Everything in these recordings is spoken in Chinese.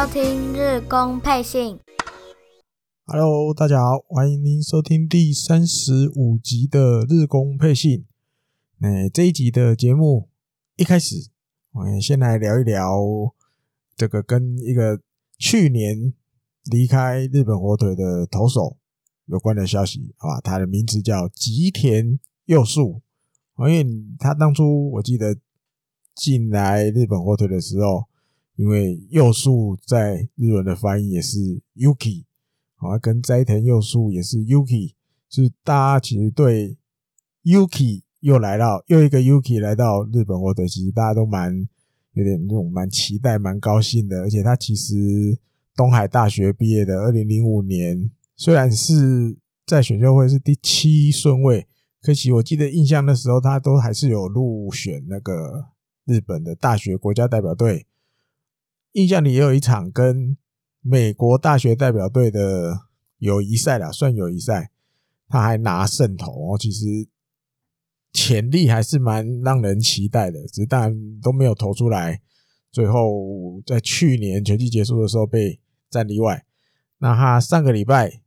收听日工配信。Hello，大家好，欢迎您收听第三十五集的日工配信。那这一集的节目一开始，我们先来聊一聊这个跟一个去年离开日本火腿的投手有关的消息，好吧？他的名字叫吉田佑树。因为他当初我记得进来日本火腿的时候，因为佑树在日文的翻译也是 Yuki，好，跟斋藤佑树也是 Yuki，是大家其实对 Yuki 又来到又一个 Yuki 来到日本火腿，其实大家都蛮有点那种蛮期待、蛮高兴的。而且他其实东海大学毕业的，二零零五年，虽然是在选秀会是第七顺位。可惜，我记得印象的时候，他都还是有入选那个日本的大学国家代表队。印象里也有一场跟美国大学代表队的友谊赛啦，算友谊赛，他还拿胜投哦。其实潜力还是蛮让人期待的，只是当然都没有投出来。最后在去年球季结束的时候被战力外。那他上个礼拜。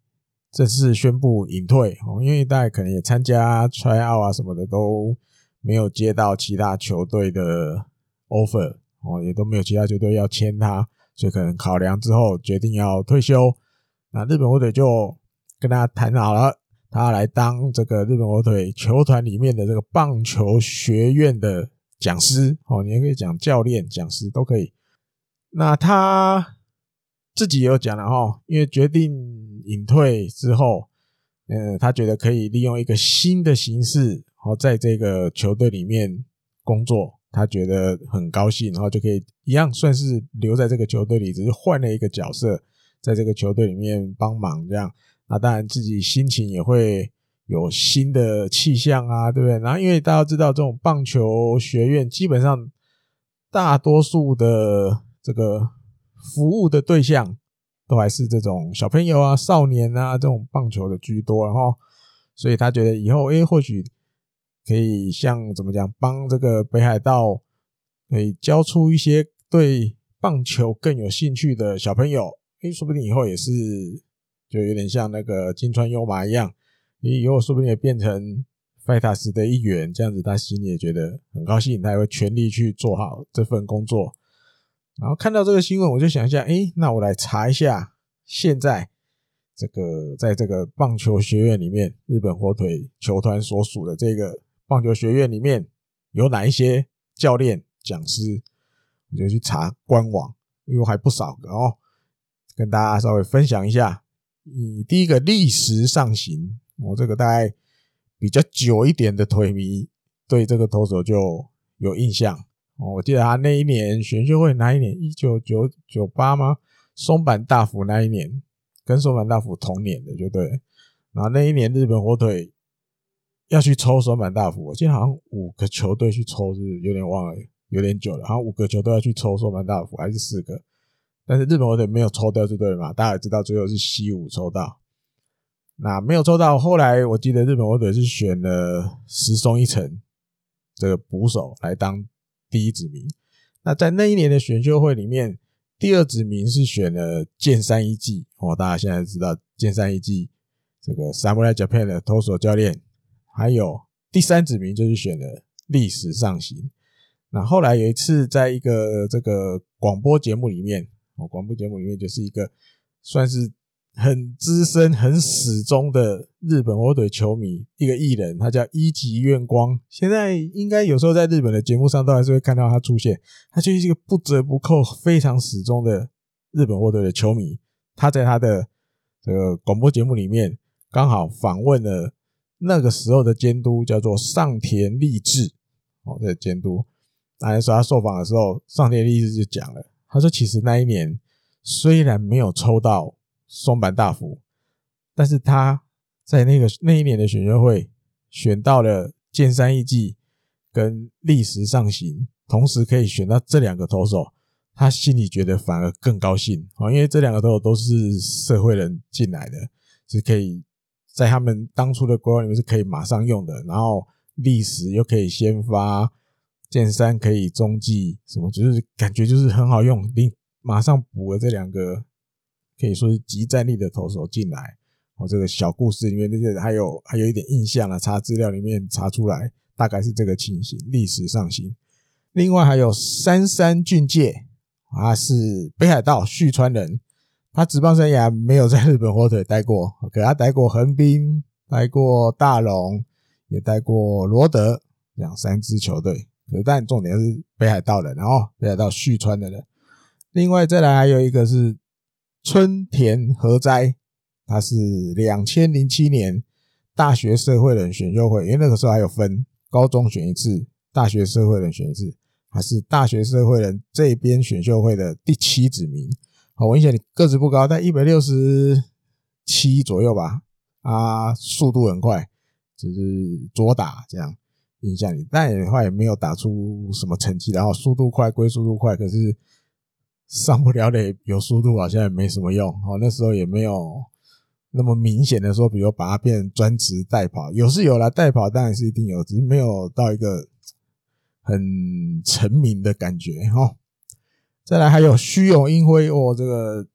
正式宣布隐退哦，因为大家可能也参加 tryout 啊什么的都没有接到其他球队的 offer 哦，也都没有其他球队要签他，所以可能考量之后决定要退休。那日本火腿就跟他谈好了，他来当这个日本火腿球团里面的这个棒球学院的讲师哦，你也可以讲教练、讲师都可以。那他自己也有讲了哈，因为决定。隐退之后，嗯，他觉得可以利用一个新的形式，哦在这个球队里面工作，他觉得很高兴，然后就可以一样算是留在这个球队里，只是换了一个角色，在这个球队里面帮忙这样。那当然自己心情也会有新的气象啊，对不对？然后因为大家知道，这种棒球学院基本上大多数的这个服务的对象。都还是这种小朋友啊、少年啊这种棒球的居多，然后，所以他觉得以后，诶，或许可以像怎么讲，帮这个北海道可以教出一些对棒球更有兴趣的小朋友，诶，说不定以后也是就有点像那个金川优马一样，你以后说不定也变成 Fighters 的一员，这样子他心里也觉得很高兴，他也会全力去做好这份工作。然后看到这个新闻，我就想一下，哎，那我来查一下，现在这个在这个棒球学院里面，日本火腿球团所属的这个棒球学院里面有哪一些教练、讲师，我就去查官网，因为还不少个哦，跟大家稍微分享一下。以第一个立石尚行，我这个大概比较久一点的腿迷对这个投手就有印象哦。我记得他那一年选秀会哪一年？一九九九八吗？松坂大辅那一年，跟松坂大辅同年的，就对。然后那一年日本火腿要去抽松坂大辅，我记得好像五个球队去抽，是有点忘了，有点久了。好像五个球队要去抽松坂大辅，还是四个？但是日本火腿没有抽到，这对了嘛。大家也知道，最后是西武抽到。那没有抽到，后来我记得日本火腿是选了石松一成这个捕手来当。第一指名，那在那一年的选秀会里面，第二指名是选了剑山一季哦，大家现在知道剑山一季这个 Samurai Japan 的投手教练，还有第三指名就是选了历史上行。那后来有一次在一个这个广播节目里面，哦，广播节目里面就是一个算是。很资深、很始终的日本火腿球迷，一个艺人，他叫一级愿光。现在应该有时候在日本的节目上都还是会看到他出现。他就是一个不折不扣、非常始终的日本火腿的球迷。他在他的这个广播节目里面，刚好访问了那个时候的监督，叫做上田利志。哦，这个监督，那时候他受访的时候，上田利志就讲了，他说：“其实那一年虽然没有抽到。”松坂大辅，但是他在那个那一年的选秀会选到了剑山一季跟立石尚行，同时可以选到这两个投手，他心里觉得反而更高兴啊，因为这两个投手都是社会人进来的，是可以在他们当初的规划里面是可以马上用的，然后历史又可以先发，剑山可以中继，什么就是感觉就是很好用，你马上补了这两个可以说是即战力的投手进来。我，这个小故事里面，这些还有还有一点印象啊，查资料里面查出来，大概是这个情形，历史上行。另外还有三山俊介，他是北海道旭川人，他职棒生涯没有在日本火腿待过，可他待过横滨，待过大龙，也待过罗德两三支球队。可但重点是北海道人，然后北海道旭川的人。另外再来还有一个是春田和哉。他是两千零七年大学社会人选秀会，因为那个时候还有分高中选一次，大学社会人选一次，还是大学社会人这边选秀会的第七指名。好，我印象你个子不高，但一百六十七左右吧，啊，速度很快，只是左打这样印象里，但也话也没有打出什么成绩，然后速度快归速度快，可是上不了垒，有速度好像也没什么用。好，那时候也没有。那么明显的说，比如把它变专职代跑，有是有啦，代跑当然是一定有，只是没有到一个很成名的感觉哈。再来还有虚荣英辉哦，这个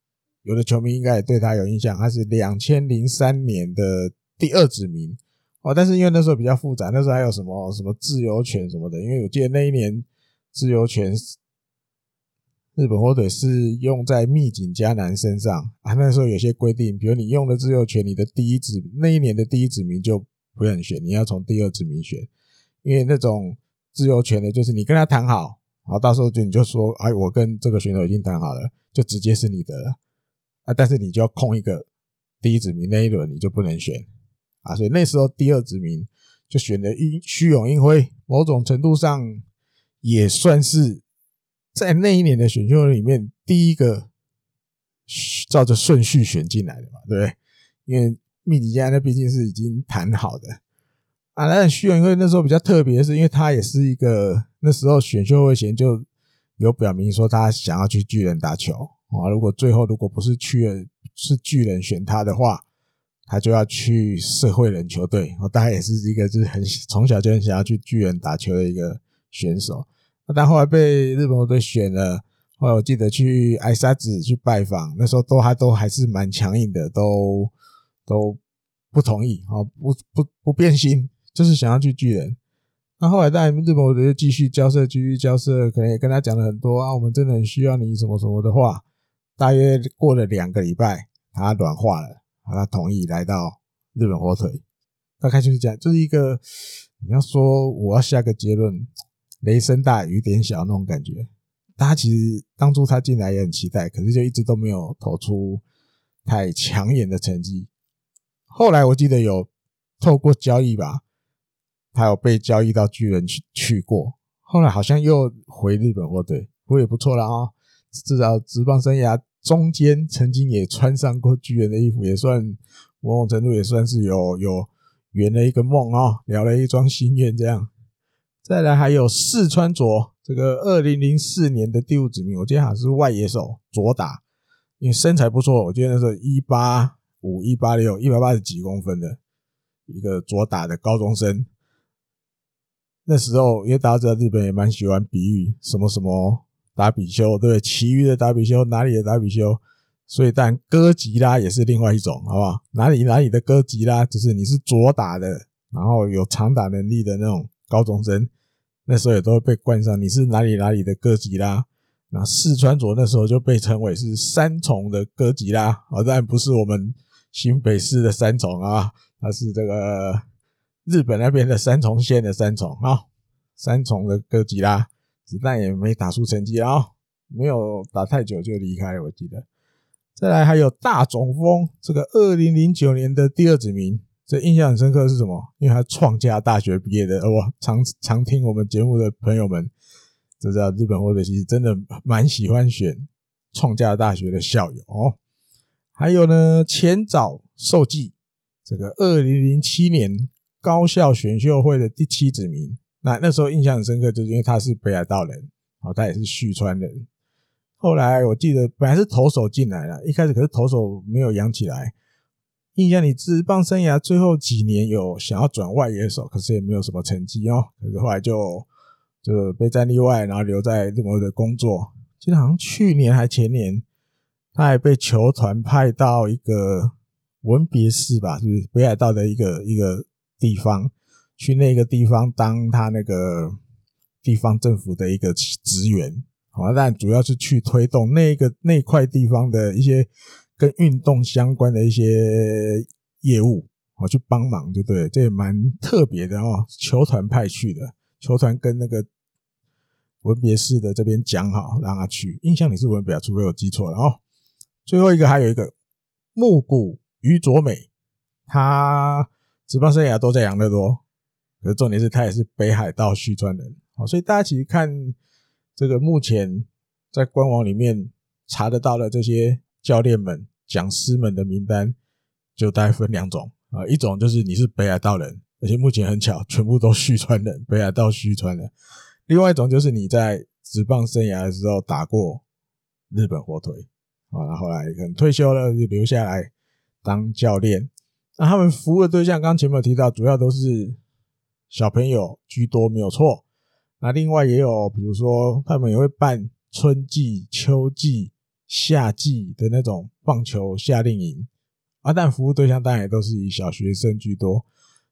有的球迷应该也对他有印象，他是两千零三年的第二指名哦，但是因为那时候比较复杂，那时候还有什么什么自由权什么的，因为我记得那一年自由权。日本火腿是用在密井嘉男身上啊，那时候有些规定，比如你用了自由权，你的第一指那一年的第一指名就不能选，你要从第二指名选，因为那种自由权的，就是你跟他谈好，然后到时候就你就说，哎，我跟这个选手已经谈好了，就直接是你的了啊，但是你就要空一个第一指名那一轮你就不能选啊，所以那时候第二指名就选了一须永英辉，某种程度上也算是。在那一年的选秀里面，第一个照着顺序选进来的嘛，对不对？因为密集家那毕竟是已经谈好的啊。那须永英辉那时候比较特别是，因为他也是一个那时候选秀会前就有表明说他想要去巨人打球啊。如果最后如果不是去了是巨人选他的话，他就要去社会人球队。我大概也是一个就是很从小就很想要去巨人打球的一个选手。那但后来被日本队选了，后来我记得去挨沙子去拜访，那时候都还都还是蛮强硬的，都都不同意啊，不不不变心，就是想要去巨人。那后来在日本我就继续交涉，继续交涉，可能也跟他讲了很多啊，我们真的很需要你什么什么的话。大约过了两个礼拜，他软化了，他同意来到日本火腿。大概就是这样，就是一个你要说我要下个结论。雷声大雨点小那种感觉，他其实当初他进来也很期待，可是就一直都没有投出太抢眼的成绩。后来我记得有透过交易吧，他有被交易到巨人去去过，后来好像又回日本火腿，不过也不错了啊，至少职棒生涯中间曾经也穿上过巨人的衣服，也算某种程度也算是有有圆了一个梦啊，了了一桩心愿这样。再来还有四川卓，这个二零零四年的第五指名，我记得好像是外野手左打，因为身材不错，我记得那时候一八五、一八六、一百八十几公分的一个左打的高中生。那时候因为大家知道日本也蛮喜欢比喻什么什么达比修，对，其余的达比修，哪里的达比修，所以但哥吉拉也是另外一种，好不好？哪里哪里的哥吉拉，就是你是左打的，然后有长打能力的那种高中生。那时候也都会被冠上你是哪里哪里的哥吉拉，那四川左那时候就被称为是三重的哥吉拉啊，当然不是我们新北市的三重啊，它是这个日本那边的三重县的三重啊，三重的哥吉拉，子弹也没打出成绩啊，没有打太久就离开，我记得。再来还有大塚丰，这个二零零九年的第二子名。这印象很深刻是什么？因为他创价大学毕业的，我常常听我们节目的朋友们就知道，日本或者其实真的蛮喜欢选创价大学的校友哦。还有呢，前早寿纪，这个二零零七年高校选秀会的第七指名，那那时候印象很深刻，就是因为他是北海道人，哦，他也是旭川人。后来我记得本来是投手进来了，一开始可是投手没有养起来。印象里职棒生涯最后几年有想要转外野手，可是也没有什么成绩哦。可是后来就就被战例外，然后留在日本的工作。记得好像去年还前年，他还被球团派到一个文别市吧，就是北海道的一个一个地方，去那个地方当他那个地方政府的一个职员。好，但主要是去推动那个那块地方的一些跟运动相关的一些业务，我去帮忙就对，这也蛮特别的哦。球团派去的，球团跟那个文别市的这边讲好，让他去。印象里是文别，除非我记错了哦。最后一个还有一个木谷于佐美，他职棒生涯都在养乐多，可是重点是他也是北海道旭川人，好，所以大家其实看。这个目前在官网里面查得到的这些教练们、讲师们的名单，就大概分两种啊，一种就是你是北海道人，而且目前很巧，全部都旭川人，北海道旭川人；另外一种就是你在职棒生涯的时候打过日本火腿啊，然后来可能退休了就留下来当教练。那他们服务的对象，刚前面有提到，主要都是小朋友居多，没有错。那另外也有，比如说他们也会办春季、秋季、夏季的那种棒球夏令营啊，但服务对象当然也都是以小学生居多。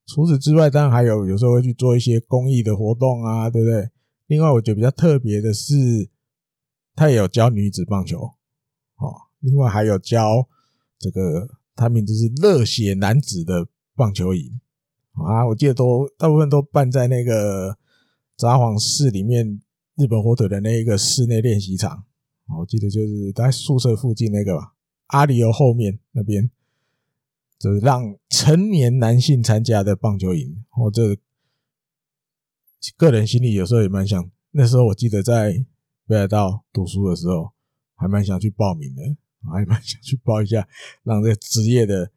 除此之外，当然还有有时候会去做一些公益的活动啊，对不对？另外，我觉得比较特别的是，他也有教女子棒球，哦，另外还有教这个，他名字是热血男子的棒球营啊，我记得都大部分都办在那个。札幌市里面日本火腿的那一个室内练习场，我记得就是在宿舍附近那个吧，阿里欧后面那边，就是让成年男性参加的棒球营。我这个人心里有时候也蛮想，那时候我记得在北海道读书的时候，还蛮想去报名的，还蛮想去报一下，让这职业的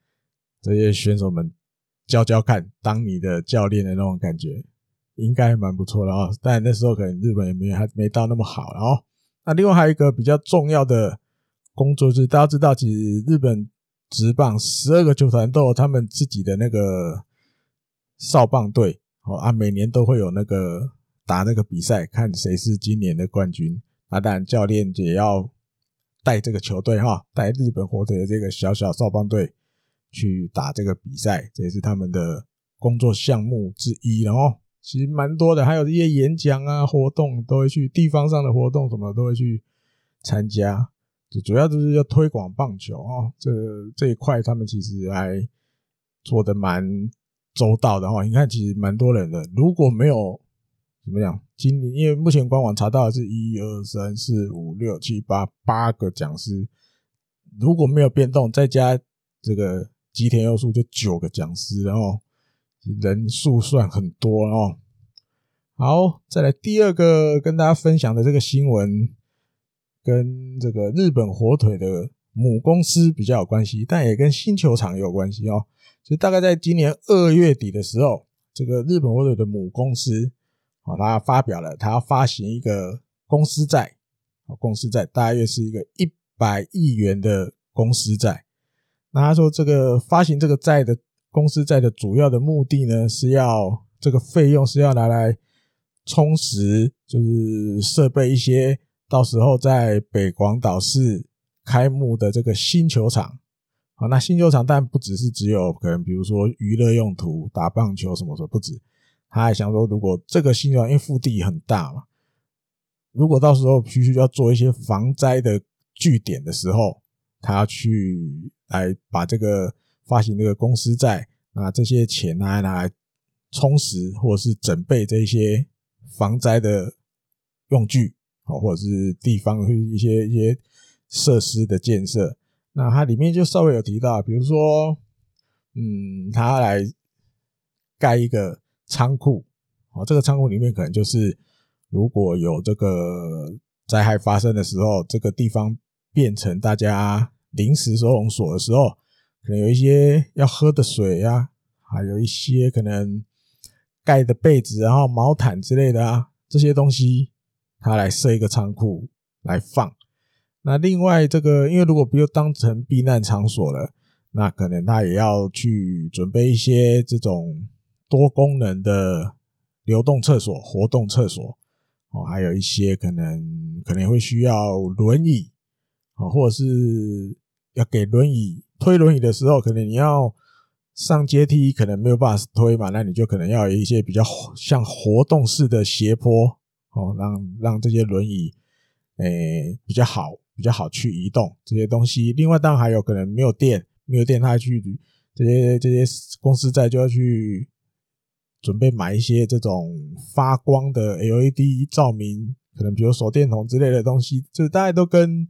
这些选手们教教看，当你的教练的那种感觉。应该蛮不错的哦，但那时候可能日本也没还没到那么好然后。那另外还有一个比较重要的工作，就是大家知道，其实日本职棒十二个球团都有他们自己的那个少棒队哦啊，每年都会有那个打那个比赛，看谁是今年的冠军。啊，当然教练也要带这个球队哈，带日本火腿的这个小小少棒队去打这个比赛，这也是他们的工作项目之一，然后。其实蛮多的，还有一些演讲啊、活动都会去，地方上的活动什么都会去参加。就主要就是要推广棒球哦，这这一块他们其实还做的蛮周到的哦。你看，其实蛮多人的。如果没有怎么样，今年因为目前官网查到的是一二三四五六七八八个讲师，如果没有变动，再加这个吉田佑树就九个讲师，然后。人数算很多哦。好，再来第二个跟大家分享的这个新闻，跟这个日本火腿的母公司比较有关系，但也跟新球场也有关系哦。就大概在今年二月底的时候，这个日本火腿的母公司，啊，他发表了，他要发行一个公司债，啊，公司债大约是一个一百亿元的公司债。那他说，这个发行这个债的。公司债的主要的目的呢，是要这个费用是要拿来充实，就是设备一些，到时候在北广岛市开幕的这个新球场。好，那新球场当然不只是只有可能，比如说娱乐用途、打棒球什么什么，不止。他还想说，如果这个新球场因为腹地很大嘛，如果到时候必须要做一些防灾的据点的时候，他要去来把这个。发行这个公司债，那这些钱拿来拿来充实或者是整备这些防灾的用具，好，或者是地方一些一些设施的建设。那它里面就稍微有提到，比如说，嗯，他来盖一个仓库，哦，这个仓库里面可能就是如果有这个灾害发生的时候，这个地方变成大家临时收容所的时候。可能有一些要喝的水啊，还有一些可能盖的被子，然后毛毯之类的啊，这些东西，他来设一个仓库来放。那另外这个，因为如果不用当成避难场所了，那可能他也要去准备一些这种多功能的流动厕所、活动厕所，哦，还有一些可能可能会需要轮椅，哦，或者是要给轮椅推轮椅的时候，可能你要上阶梯，可能没有办法推嘛，那你就可能要有一些比较像活动式的斜坡，哦，让让这些轮椅诶比较好比较好去移动这些东西。另外，当然还有可能没有电，没有电，他去这些这些公司在就要去。准备买一些这种发光的 LED 照明，可能比如手电筒之类的东西，这大概都跟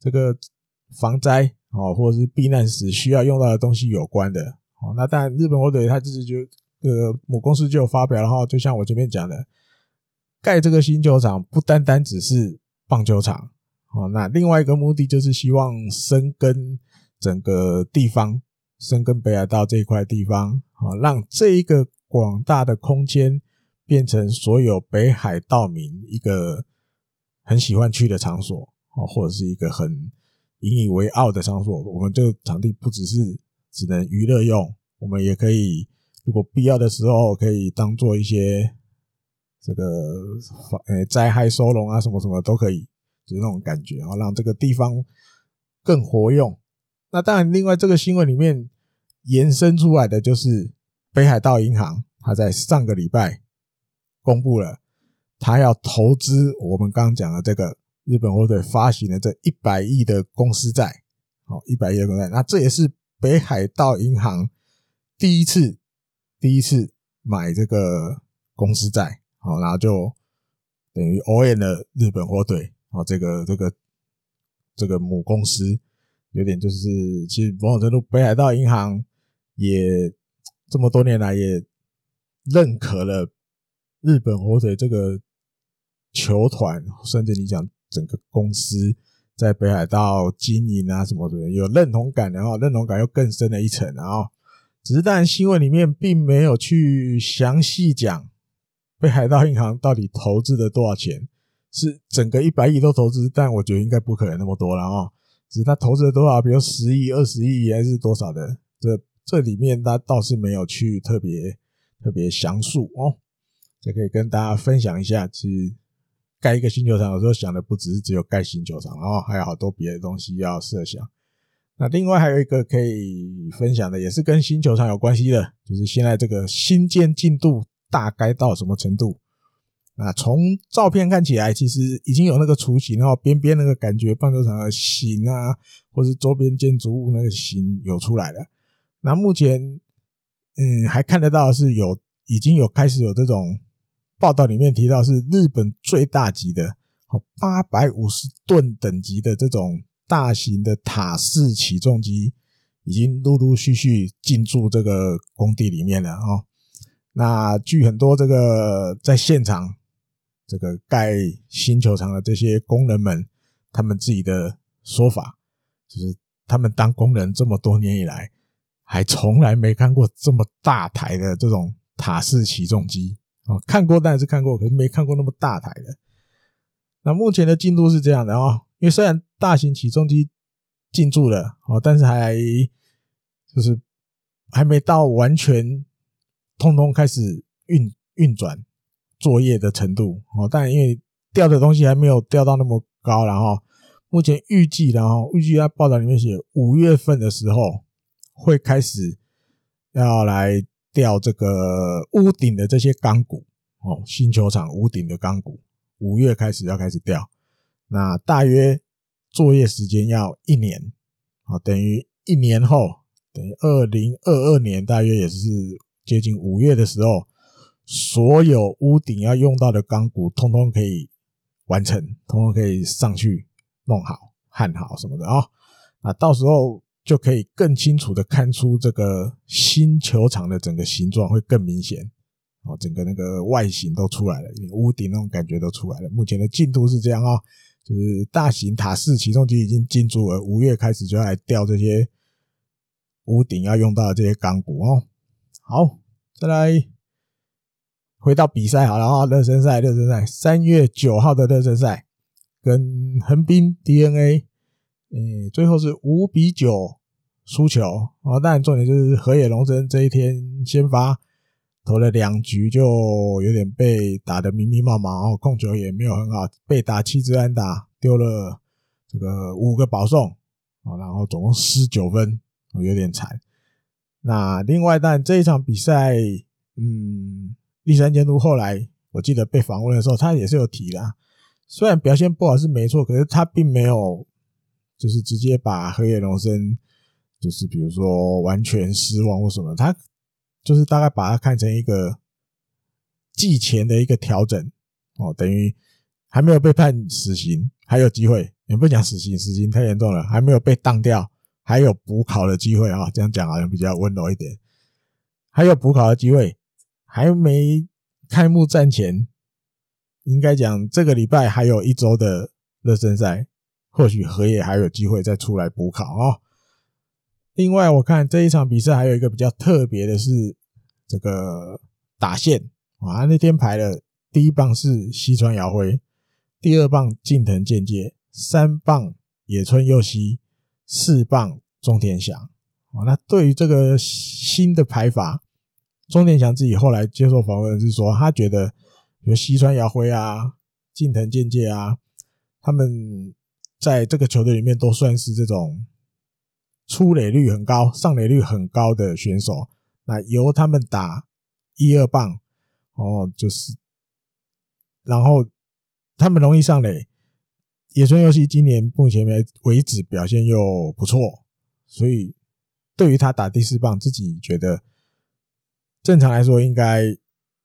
这个防灾哦，或者是避难时需要用到的东西有关的哦。那当然，日本火腿他自己就呃母公司就有发表，然后就像我前面讲的，盖这个新球场不单单只是棒球场哦，那另外一个目的就是希望深耕整个地方，深耕北海道这一块地方啊，让这一个。广大的空间变成所有北海道民一个很喜欢去的场所啊，或者是一个很引以为傲的场所。我们这个场地不只是只能娱乐用，我们也可以，如果必要的时候，可以当做一些这个呃灾害收容啊，什么什么都可以，就是那种感觉，然后让这个地方更活用。那当然，另外这个新闻里面延伸出来的就是。北海道银行，他在上个礼拜公布了，他要投资我们刚刚讲的这个日本火腿发行的这一百亿的公司债，好，一百亿的公司债，那这也是北海道银行第一次第一次买这个公司债，好，然后就等于 o n 了日本火腿，好，这个这个这个母公司有点就是，其实某种程度北海道银行也。这么多年来，也认可了日本火腿这个球团，甚至你讲整个公司在北海道经营啊什么的，有认同感，然后认同感又更深了一层。然后，只是当然新闻里面并没有去详细讲北海道银行到底投资了多少钱，是整个一百亿都投资，但我觉得应该不可能那么多了啊。只是他投资了多少，比如十亿、二十亿还是多少的这。这里面他倒是没有去特别特别详述哦，这可以跟大家分享一下。其实盖一个新球场，有时候想的不只是只有盖新球场，然后还有好多别的东西要设想。那另外还有一个可以分享的，也是跟新球场有关系的，就是现在这个新建进度大概到什么程度？那从照片看起来，其实已经有那个雏形，然后边边那个感觉棒球场的形啊，或是周边建筑物那个形有出来了。那目前，嗯，还看得到是有已经有开始有这种报道里面提到是日本最大级的，哦，八百五十吨等级的这种大型的塔式起重机，已经陆陆续续进驻这个工地里面了哦。那据很多这个在现场这个盖新球场的这些工人们，他们自己的说法，就是他们当工人这么多年以来。还从来没看过这么大台的这种塔式起重机啊！看过，但是看过，可是没看过那么大台的。那目前的进度是这样的哦，因为虽然大型起重机进驻了哦，但是还就是还没到完全通通开始运运转作业的程度哦。但因为吊的东西还没有吊到那么高，然后目前预计，然后预计在报道里面写五月份的时候。会开始要来吊这个屋顶的这些钢骨哦，新球场屋顶的钢骨，五月开始要开始吊，那大约作业时间要一年，啊，等于一年后，等于二零二二年大约也是接近五月的时候，所有屋顶要用到的钢骨，通通可以完成，通通可以上去弄好、焊好什么的啊，那到时候。就可以更清楚的看出这个新球场的整个形状会更明显哦，整个那个外形都出来了，屋顶那种感觉都出来了。目前的进度是这样啊，就是大型塔式起重机已经进驻了，五月开始就要来吊这些屋顶要用到的这些钢骨哦。好，再来回到比赛好了啊，热身赛，热身赛，三月九号的热身赛跟横滨 DNA 诶，最后是五比九。输球啊！当然重点就是河野龙生这一天先发，投了两局就有点被打得迷迷茫茫哦，控球也没有很好，被打七支安打，丢了这个五个保送啊，然后总共失九分，有点惨。那另外，但这一场比赛，嗯，立山监督后来我记得被访问的时候，他也是有提的，虽然表现不好是没错，可是他并没有就是直接把河野龙生，就是比如说完全失望或什么，他。就是大概把它看成一个季前的一个调整哦，等于还没有被判死刑，还有机会。也不讲死刑，死刑太严重了，还没有被当掉，还有补考的机会啊。这样讲好像比较温柔一点，还有补考的机会，还没开幕战前，应该讲这个礼拜还有一周的热身赛，或许河野还有机会再出来补考啊。另外，我看这一场比赛还有一个比较特别的是这个打线啊，那天排了第一棒是西川遥辉，第二棒近藤健介，三棒野村佑希，四棒中田翔啊。那对于这个新的排法，中田翔自己后来接受访问是说，他觉得比如西川遥辉啊、近藤健介啊，他们在这个球队里面都算是这种。出垒率很高、上垒率很高的选手，那由他们打一二棒哦，就是，然后他们容易上垒。野村佑希今年目前为止表现又不错，所以对于他打第四棒，自己觉得正常来说应该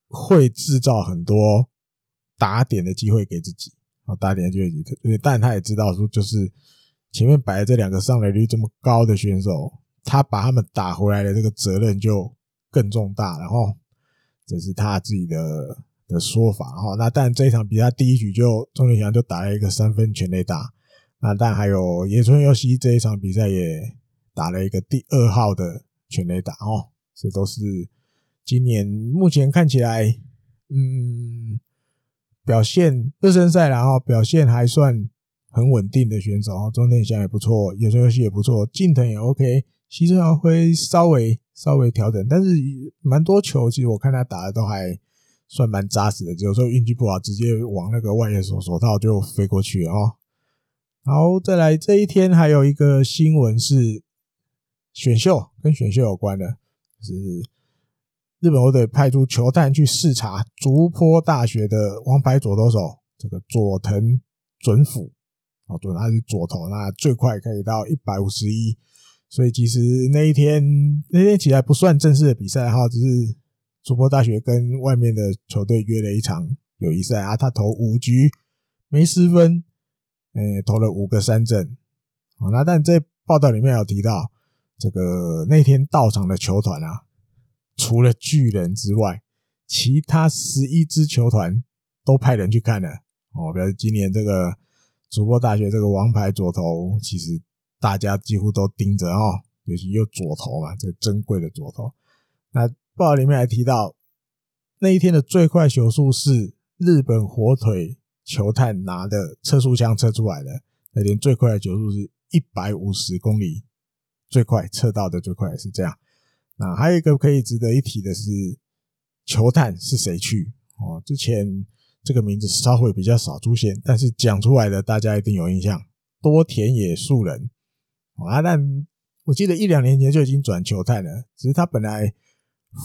会制造很多打点的机会给自己啊，打点的机会给自己，但他也知道说就是。前面摆的这两个上垒率这么高的选手，他把他们打回来的这个责任就更重大，然后这是他自己的的说法哈。那但这一场比赛第一局就中田翔就打了一个三分全垒打，那但还有野村佑希这一场比赛也打了一个第二号的全垒打哦，这都是今年目前看起来嗯表现热身赛然后表现还算。很稳定的选手，中田翔也不错，野村游戏也不错，近藤也 OK，西村遥辉稍微稍微调整，但是蛮多球，其实我看他打的都还算蛮扎实的，有时候运气不好，直接往那个外野手手套就飞过去了哦。好，再来这一天还有一个新闻是选秀，跟选秀有关的，就是日本球队派出球探去视察竹坡大学的王牌左投手，这个佐藤准辅。哦，对，他是左投，那最快可以到一百五十一，所以其实那一天那天起来不算正式的比赛哈，只是竹坡大学跟外面的球队约了一场友谊赛啊，他投五局没失分，诶，投了五个三振，好，那但这报道里面有提到，这个那天到场的球团啊，除了巨人之外，其他十一支球团都派人去看了，哦，表示今年这个。主播大学这个王牌左投，其实大家几乎都盯着哦，尤其又左投嘛，这个珍贵的左投。那报里面还提到，那一天的最快球速是日本火腿球探拿的测速枪测出来的，那天最快的球速是一百五十公里，最快测到的最快是这样。那还有一个可以值得一提的是，球探是谁去哦？之前。这个名字稍微比较少出现，但是讲出来的大家一定有印象。多田野树人啊，但我记得一两年前就已经转球探了，只是他本来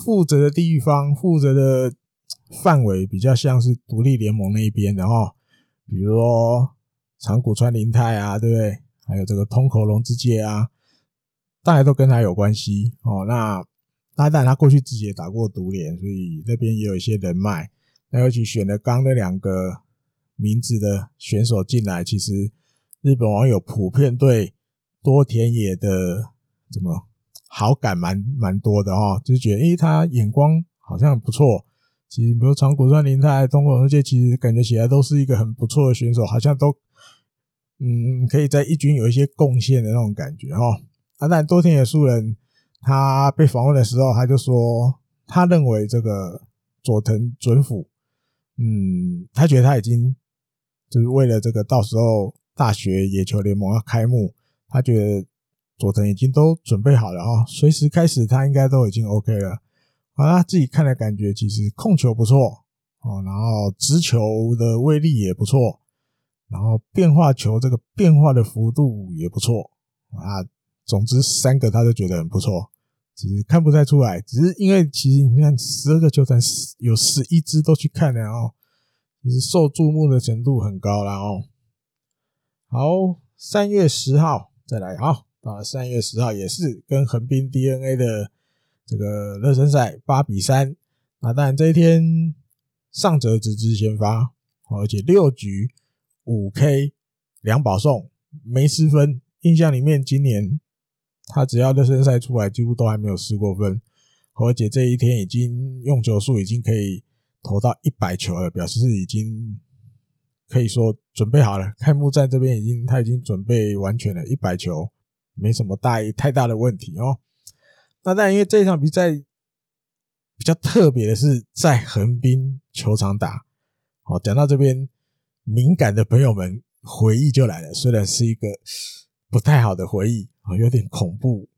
负责的地方、负责的范围比较像是独立联盟那一边的哈，比如说长谷川麟太啊，对不对？还有这个通口龙之介啊，大家都跟他有关系哦。那那但他过去自己也打过独联，所以那边也有一些人脉。那尤其选了刚那两个名字的选手进来，其实日本网友普遍对多田野的怎么好感蛮蛮多的哈，就是觉得诶他眼光好像不错。其实比如长谷川林太、樋口龙之介，其实感觉起来都是一个很不错的选手，好像都嗯可以在一军有一些贡献的那种感觉哈。啊，但多田野树人他被访问的时候，他就说他认为这个佐藤准辅。嗯，他觉得他已经就是为了这个到时候大学野球联盟要开幕，他觉得佐藤已经都准备好了哈，随时开始他应该都已经 OK 了。好，他自己看的感觉其实控球不错哦，然后直球的威力也不错，然后变化球这个变化的幅度也不错啊。总之三个他都觉得很不错，其实看不太出来，只是因为其实你看十二个球团有十一支都去看了哦，其实受注目的程度很高了哦。好，三月十号再来好，到了三月十号也是跟横滨 DNA 的这个热身赛八比三，那当然这一天上泽直之先发，而且六局五 K 两保送没失分，印象里面今年。他只要热身赛出来，几乎都还没有失过分，而且这一天已经用球数已经可以投到一百球了，表示是已经可以说准备好了。开幕战这边已经他已经准备完全了，一百球没什么大太大的问题哦。那但因为这一场比赛比较特别的是在横滨球场打，好，讲到这边敏感的朋友们回忆就来了，虽然是一个不太好的回忆啊。有点恐怖，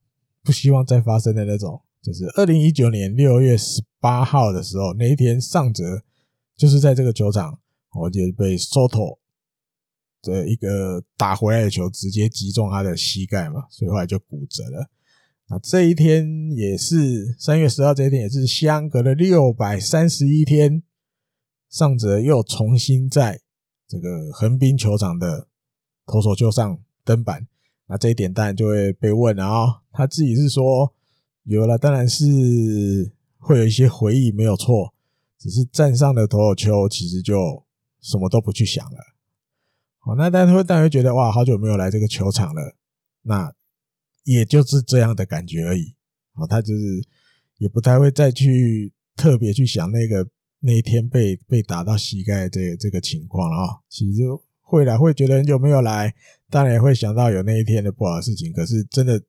不希望再发生的那种。就是二零一九年六月十八号的时候，那一天上泽就是在这个球场，我就被 Soto 的一个打回来的球直接击中他的膝盖嘛，所以后来就骨折了。那这一天也是三月十号，这一天也是相隔了六百三十一天，上泽又重新在这个横滨球场的投手丘上登板。那这一点当然就会被问了啊、他自己是说有了，当然是会有一些回忆，没有错，只是站上的投手丘，其实就什么都不去想了。好，那大家会当然会觉得哇，好久没有来这个球场了，那也就是这样的感觉而已。好，他就是也不太会再去特别去想那个那一天被被打到膝盖这个、这个情况了啊，其实就。会来，会觉得很久没有来，当然也会想到有那一天的不好的事情。可是真的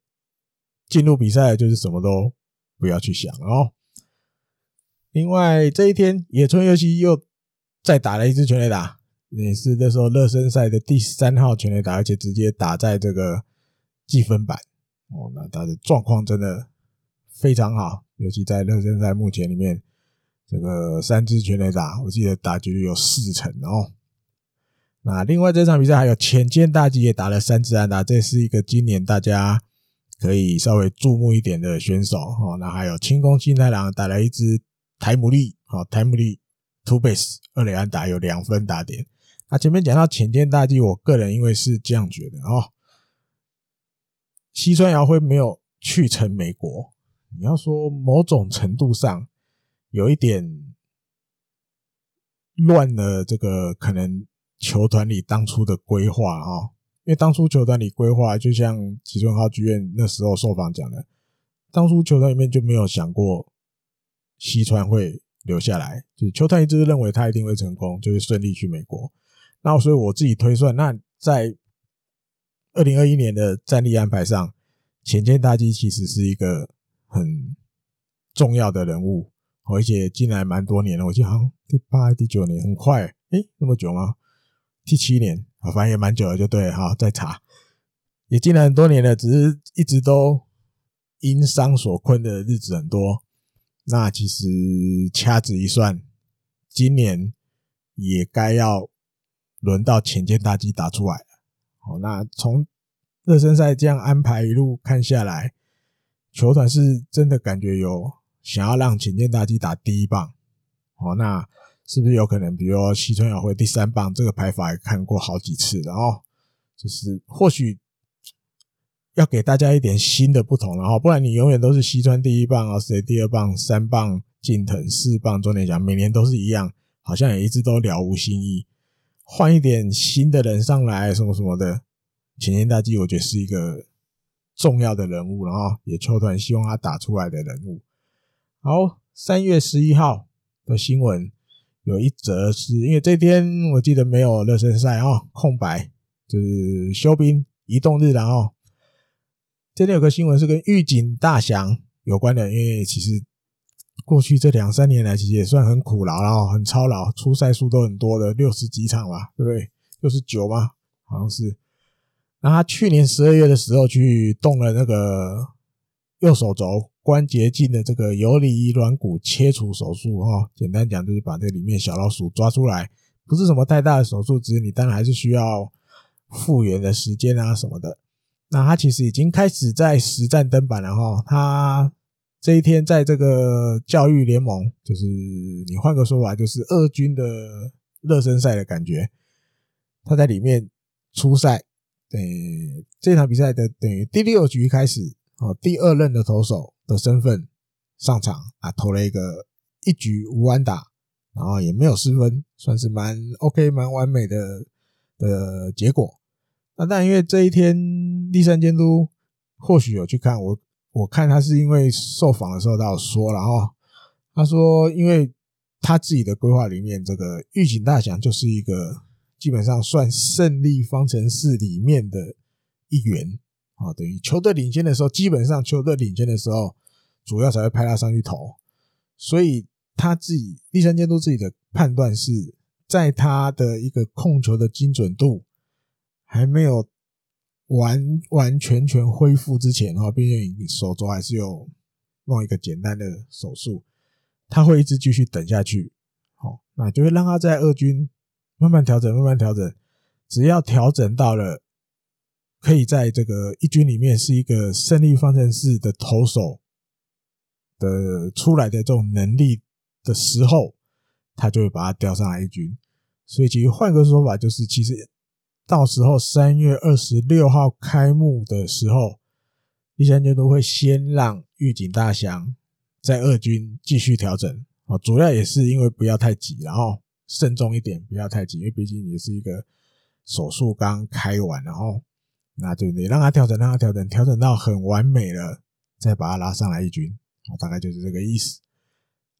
进入比赛，就是什么都不要去想哦。另外这一天，野村游戏又再打了一支全垒打，也是那时候热身赛的第三号全垒打，而且直接打在这个计分板哦。那他的状况真的非常好，尤其在热身赛目前里面，这个三支全垒打，我记得打局有四成哦。那另外这场比赛还有浅见大基也打了三支安打，这是一个今年大家可以稍微注目一点的选手哦。那还有清宫幸太郎打了一支台姆利，哦，台姆利 two base 二垒安打有两分打点。那前面讲到浅见大基，我个人因为是这样觉得哦，西川遥辉没有去成美国，你要说某种程度上有一点乱了，这个可能。球团里当初的规划啊，因为当初球团里规划，就像吉村浩剧院那时候受访讲的，当初球团里面就没有想过西川会留下来，就是球团一直认为他一定会成功，就会顺利去美国。那所以我自己推算，那在二零二一年的战力安排上，浅间大基其实是一个很重要的人物，而且进来蛮多年了，我记得好像第八、第九年，很快，诶，那么久吗？第七年啊，反正也蛮久了，就对了哈。再查，也进来很多年了，只是一直都因伤所困的日子很多。那其实掐指一算，今年也该要轮到浅见大基打出来了。好，那从热身赛这样安排一路看下来，球团是真的感觉有想要让浅见大基打第一棒。好，那。是不是有可能，比如说西村遥辉第三棒这个排法也看过好几次，然后就是或许要给大家一点新的不同，然后不然你永远都是西川第一棒啊，谁第二棒，三棒近藤，四棒中田奖，每年都是一样，好像也一直都了无新意。换一点新的人上来，什么什么的，浅间大基我觉得是一个重要的人物，然后也球团希望他打出来的人物。好，三月十一号的新闻。有一则是因为这天我记得没有热身赛哦，空白就是休兵移动日，然后这天有个新闻是跟预警大祥有关的，因为其实过去这两三年来其实也算很苦劳，然后很操劳，出赛数都很多的六十几场吧，对不对？六十九吗？好像是。那他去年十二月的时候去动了那个右手肘关节镜的这个游离软骨切除手术哈，简单讲就是把这里面小老鼠抓出来，不是什么太大的手术，只是你当然还是需要复原的时间啊什么的。那他其实已经开始在实战登板了哈，他这一天在这个教育联盟，就是你换个说法，就是二军的热身赛的感觉，他在里面出赛，对这场比赛的等于第六局开始。哦，第二任的投手的身份上场啊，投了一个一局无安打，然后也没有失分，算是蛮 OK、蛮完美的的结果。那但因为这一天栗山监督或许有去看我，我看他是因为受访的时候他有说，然后他说，因为他自己的规划里面，这个预警大奖就是一个基本上算胜利方程式里面的一员。啊，等于球队领先的时候，基本上球队领先的时候，主要才会派他上去投。所以他自己，栗山监督自己的判断是，在他的一个控球的精准度还没有完完全全恢复之前，哈，毕竟你手肘还是有弄一个简单的手术，他会一直继续等下去。好，那就会让他在二军慢慢调整，慢慢调整，只要调整到了。可以在这个一军里面是一个胜利方程式的投手的出来的这种能力的时候，他就会把他调上来一军。所以其实换个说法就是，其实到时候三月二十六号开幕的时候，栗山监督会先让预警大翔在二军继续调整啊，主要也是因为不要太急，然后慎重一点，不要太急，因为毕竟也是一个手术刚开完，然后。那就得让他调整，让他调整，调整到很完美了，再把他拉上来一军，大概就是这个意思。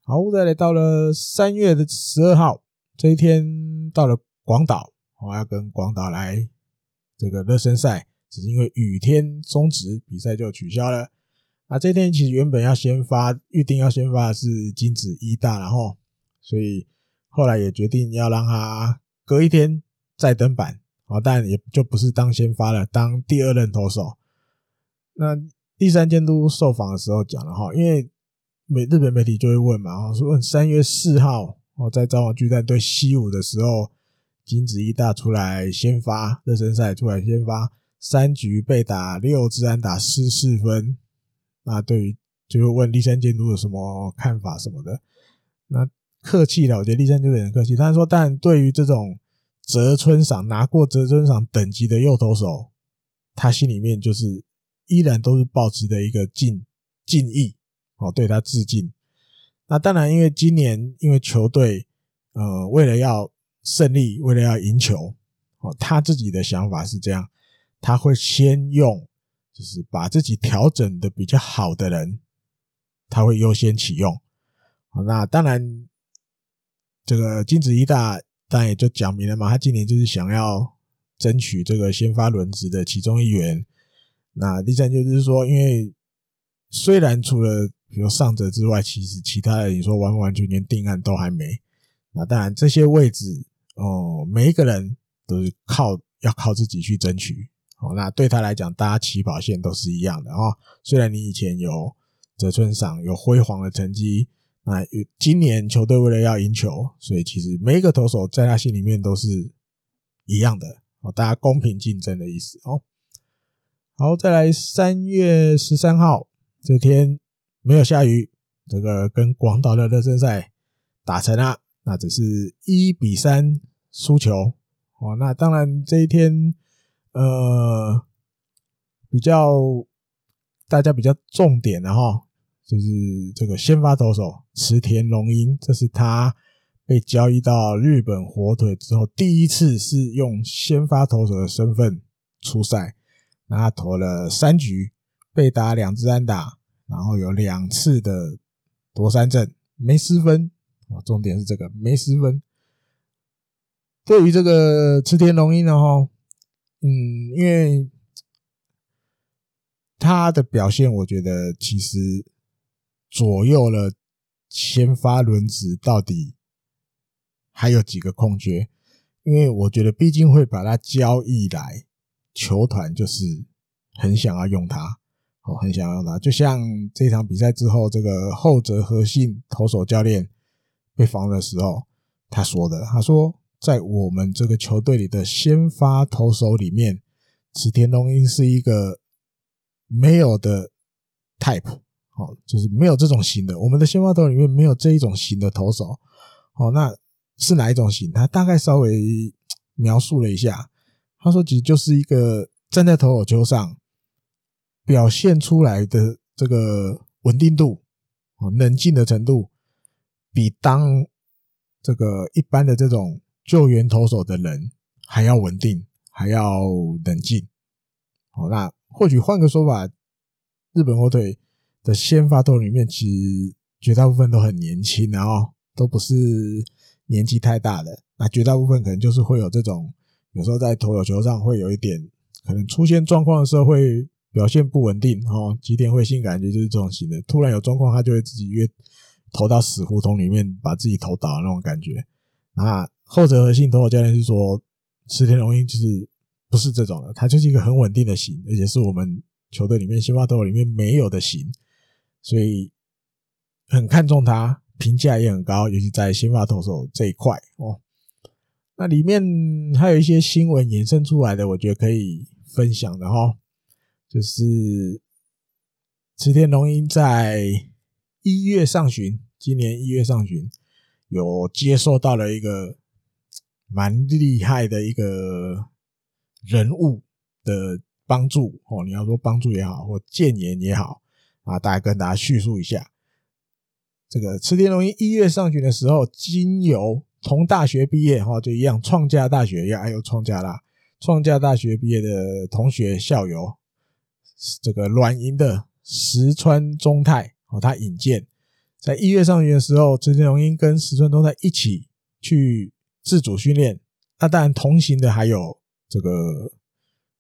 好，再来到了三月的十二号这一天，到了广岛，我要跟广岛来这个热身赛，只是因为雨天终止，比赛就取消了。啊，这天其实原本要先发，预定要先发的是金子一大，然后所以后来也决定要让他隔一天再登板。哦，但也就不是当先发了，当第二任投手。那栗山监督受访的时候讲了哈，因为美日本媒体就会问嘛，哦，说问三月四号哦，在札幌巨蛋对西武的时候，金子一大出来先发热身赛，出来先发三局被打六支安打失四分。那对于就会问栗山监督有什么看法什么的。那客气了，我觉得栗山就有点客气，他说，但对于这种。泽村赏拿过泽村赏等级的右投手，他心里面就是依然都是抱持的一个敬敬意哦，对他致敬。那当然，因为今年因为球队呃为了要胜利，为了要赢球哦，他自己的想法是这样，他会先用就是把自己调整的比较好的人，他会优先启用。好，那当然这个金子一大。但也就讲明了嘛，他今年就是想要争取这个先发轮值的其中一员。那第三就是说，因为虽然除了比如上者之外，其实其他的你说完完全全定案都还没。那当然这些位置哦，每一个人都是靠要靠自己去争取。哦，那对他来讲，大家起跑线都是一样的哦。虽然你以前有泽村赏有辉煌的成绩。那今年球队为了要赢球，所以其实每一个投手在他心里面都是一样的哦，大家公平竞争的意思哦。好，再来三月十三号这天没有下雨，这个跟广岛的热身赛打成了，那只是一比三输球哦。那当然这一天呃比较大家比较重点的哈。就是这个先发投手池田龙英，这是他被交易到日本火腿之后第一次是用先发投手的身份出赛。那他投了三局，被打两支安打，然后有两次的夺三振，没失分。哦，重点是这个没失分。对于这个池田龙英呢，哈，嗯，因为他的表现，我觉得其实。左右了先发轮值到底还有几个空缺？因为我觉得毕竟会把他交易来，球团就是很想要用他哦，很想要用他。就像这场比赛之后，这个后泽和信投手教练被防的时候，他说的，他说在我们这个球队里的先发投手里面，池田龙英是一个没有的 type，哦，就是没有这种型的。我们的先发投里面没有这一种型的投手，哦，那是哪一种型？他大概稍微描述了一下，他说其实就是一个站在投手丘上表现出来的这个稳定度，哦，冷静的程度，比当这个一般的这种救援投手的人还要稳定，还要冷静。好，那或许换个说法，日本火腿的先发投里面，其实绝大部分都很年轻，然后都不是年纪太大的。那绝大部分可能就是会有这种，有时候在投手球上会有一点可能出现状况的时候会表现不稳定哦，吉田会性感觉就是这种型的，突然有状况他就会自己约投到死胡同里面，把自己投倒那种感觉。那后者和信投手教练是说，池田龙英就是不是这种的，他就是一个很稳定的型，而且是我们球队里面先发投手里面没有的型，所以很看重他，评价也很高，尤其在先发投手这一块哦。那里面还有一些新闻衍生出来的，我觉得可以分享的哈，就是池田龙英在一月上旬，今年一月上旬有接受到了一个蛮厉害的一个人物的帮助哦，你要说帮助也好，或建言也好啊，大概跟大家叙述一下，这个池田龙英一月上旬的时候，经由同大学毕业哈，就一样，创价大学呀，还有创价啦，创价大学毕业的同学校友，这个软银的石川忠太哦，他引荐，在一月上旬的时候，池田龙英跟石川忠太一起去自主训练，那当然同行的还有这个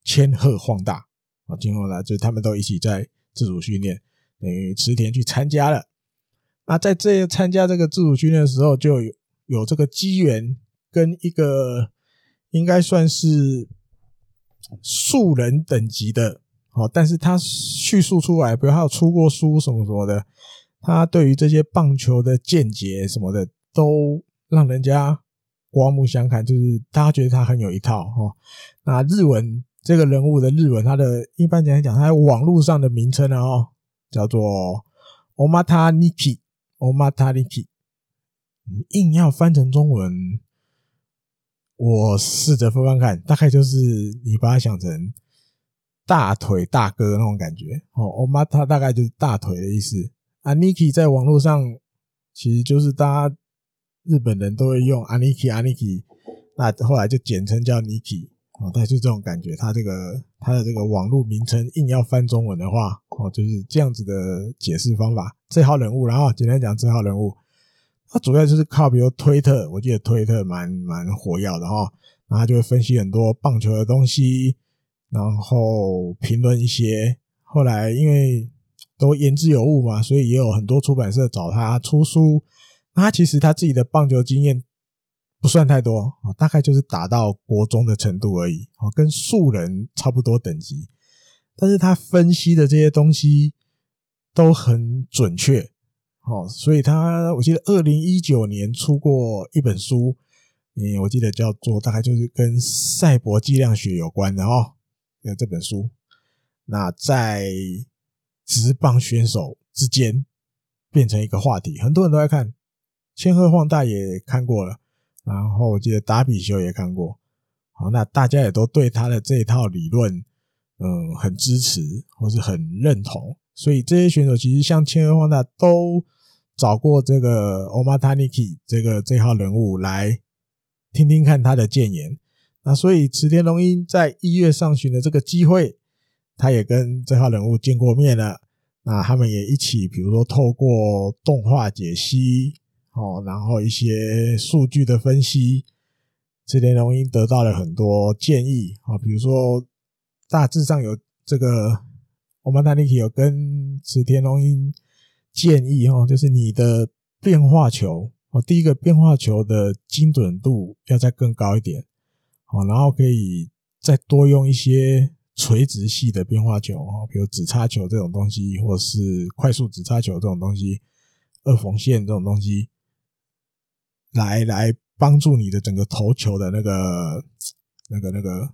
千贺晃大啊，今后呢就他们都一起在自主训练，等于池田去参加了。那在这参加这个自主训练的时候，就有。有这个机缘跟一个应该算是素人等级的，好，但是他叙述出来，比如他有出过书什么什么的，他对于这些棒球的见解什么的，都让人家刮目相看，就是大家觉得他很有一套哈。那日文这个人物的日文，他的一般讲讲，他网络上的名称呢，哦，叫做 Omata Niki，Omata Niki。你硬要翻成中文，我试着翻翻看，大概就是你把它想成大腿大哥那种感觉哦。Omata 大概就是大腿的意思啊。Niki 在网络上其实就是大家日本人都会用 Aniki Aniki，那后来就简称叫 Niki 哦。大概就这种感觉，他这个他的这个网络名称硬要翻中文的话哦，就是这样子的解释方法。这号人物，然后简单讲这号人物。他主要就是靠，比如推特，我记得推特蛮蛮火药的哈，然后他就会分析很多棒球的东西，然后评论一些。后来因为都言之有物嘛，所以也有很多出版社找他出书。那他其实他自己的棒球经验不算太多啊，大概就是打到国中的程度而已，跟素人差不多等级。但是他分析的这些东西都很准确。哦，所以他我记得二零一九年出过一本书，嗯，我记得叫做大概就是跟赛博计量学有关的哦，有这本书。那在职棒选手之间变成一个话题，很多人都在看。千鹤晃大也看过了，然后我记得达比修也看过。好，那大家也都对他的这一套理论，嗯，很支持或是很认同。所以这些选手其实像千贺滉大都找过这个 Omata Niki 这个这号人物来听听看他的建言。那所以池田龙英在一月上旬的这个机会，他也跟这号人物见过面了。那他们也一起，比如说透过动画解析，哦，然后一些数据的分析，池田龙英得到了很多建议啊，比如说大致上有这个 Omata Niki 有跟池田龙英。建议哈，就是你的变化球哦，第一个变化球的精准度要再更高一点，哦，然后可以再多用一些垂直系的变化球哦，比如指叉球这种东西，或是快速指叉球这种东西，二缝线这种东西，来来帮助你的整个投球的那个那个那个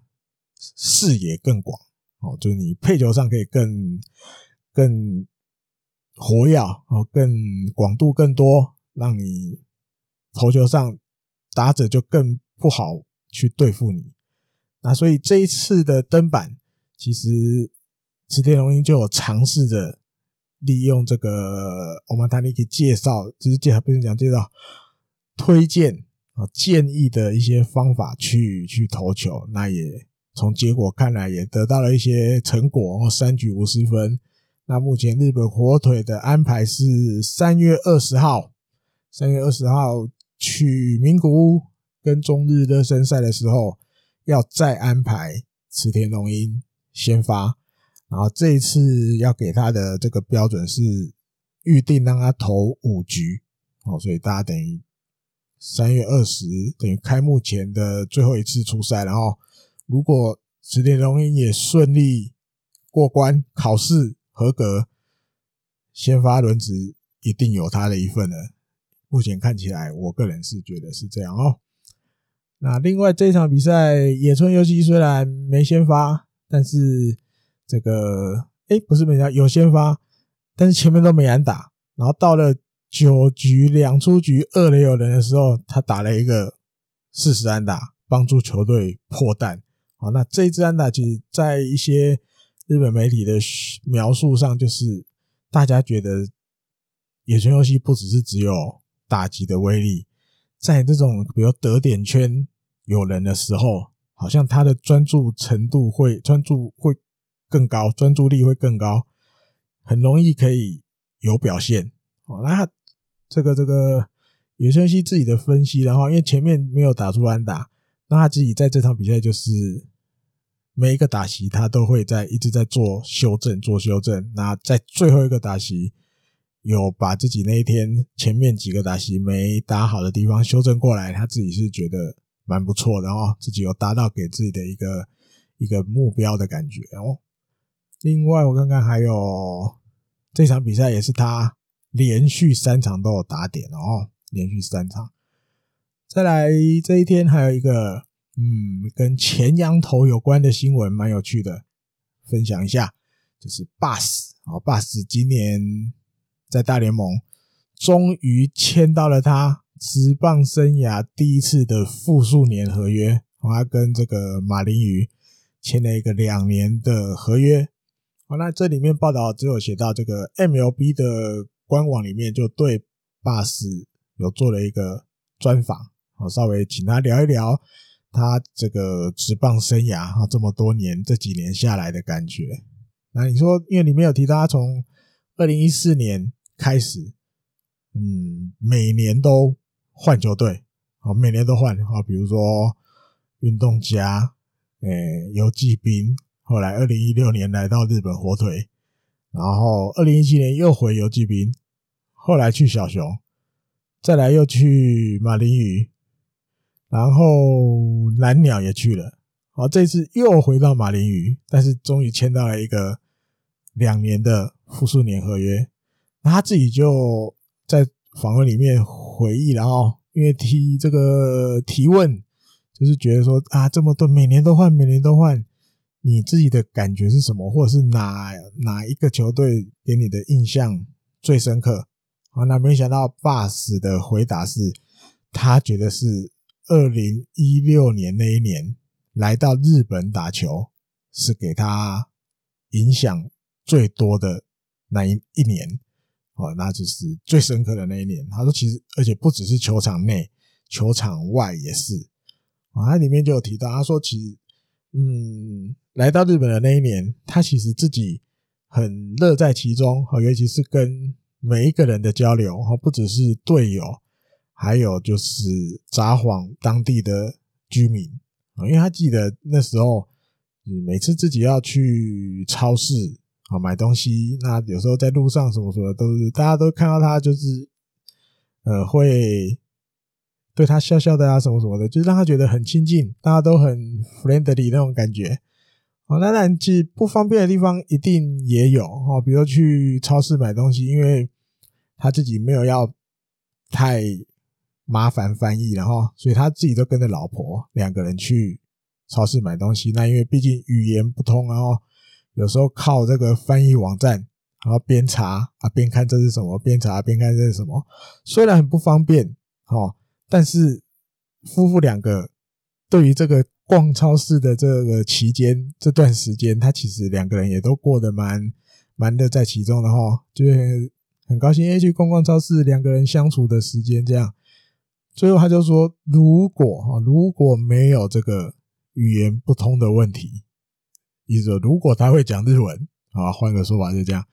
视野更广哦，就是你配球上可以更更活跃哦，更广度更多，让你投球上打者就更不好去对付你。那所以这一次的登板。其实池田龙英就有尝试着利用这个欧马塔尼克介绍，只是介绍不是讲介绍，推荐啊建议的一些方法去去投球，那也从结果看来也得到了一些成果，三局五十分。那目前日本火腿的安排是三月二十号，三月二十号去名古屋跟中日热身赛的时候，要再安排池田龙英。先发，然后这一次要给他的这个标准是预定让他投五局哦，所以大家等于三月二十等于开幕前的最后一次出赛，然后如果池田龙英也顺利过关考试合格，先发轮值一定有他的一份的。目前看起来，我个人是觉得是这样哦。那另外这场比赛，野村祐希虽然没先发。但是这个哎、不是没他有先发，但是前面都没安打，然后到了九局两出局二垒有人的时候，他打了一个四十安打，帮助球队破蛋。好，那这一支安打其实，在一些日本媒体的描述上，就是大家觉得野村祐希不只是只有打击的威力，在这种比如得点圈有人的时候。好像他的专注程度会专注会更高，专注力会更高，很容易可以有表现。哦，那这个这个野村希自己的分析，然后因为前面没有打出安打，那他自己在这场比赛就是每一个打席他都会在一直在做修正，做修正。那在最后一个打席，有把自己那一天前面几个打席没打好的地方修正过来，他自己是觉得。蛮不错的哦，自己有达到给自己的一个一个目标的感觉哦。另外，我看看还有这场比赛也是他连续三场都有打点哦，连续三场。再来这一天还有一个嗯，跟前洋投有关的新闻，蛮有趣的，分享一下，就是 Bus 啊，Bus 今年在大联盟终于签到了他。职棒生涯第一次的复数年合约，他跟这个马林鱼签了一个两年的合约。好，那这里面报道只有写到这个 MLB 的官网里面就对巴斯有做了一个专访，我，稍微请他聊一聊他这个职棒生涯啊，这么多年这几年下来的感觉。那你说，因为里面有提到他从二零一四年开始，嗯，每年都。换球队，好，每年都换，好，比如说运动家，诶，游骑兵，后来二零一六年来到日本火腿，然后二零一七年又回游击兵，后来去小熊，再来又去马林鱼，然后蓝鸟也去了，好，这次又回到马林鱼，但是终于签到了一个两年的复数年合约，那他自己就在访问里面。回忆，然后因为提这个提问，就是觉得说啊，这么多每年都换，每年都换，你自己的感觉是什么？或者是哪哪一个球队给你的印象最深刻？啊，那没想到 Bass 的回答是，他觉得是二零一六年那一年来到日本打球，是给他影响最多的那一一年。哦，那就是最深刻的那一年。他说，其实而且不只是球场内，球场外也是。啊，他里面就有提到，他说，其实，嗯，来到日本的那一年，他其实自己很乐在其中。哈，尤其是跟每一个人的交流，哈，不只是队友，还有就是札幌当地的居民。啊，因为他记得那时候，每次自己要去超市。啊，买东西，那有时候在路上什么什么都是，大家都看到他就是，呃，会对他笑笑的啊，什么什么的，就是让他觉得很亲近，大家都很 friendly 那种感觉。哦，那当然，其实不方便的地方一定也有哦，比如去超市买东西，因为他自己没有要太麻烦翻译，然后所以他自己都跟着老婆两个人去超市买东西。那因为毕竟语言不通，然后有时候靠这个翻译网站，然后边查啊边看这是什么，边查边看这是什么，虽然很不方便哦，但是夫妇两个对于这个。逛超市的这个期间，这段时间，他其实两个人也都过得蛮蛮乐在其中的哈，就是很高兴，哎，去逛逛超市，两个人相处的时间这样。最后他就说，如果哈如果没有这个语言不通的问题，意思说如果他会讲日文啊，换个说法就这样，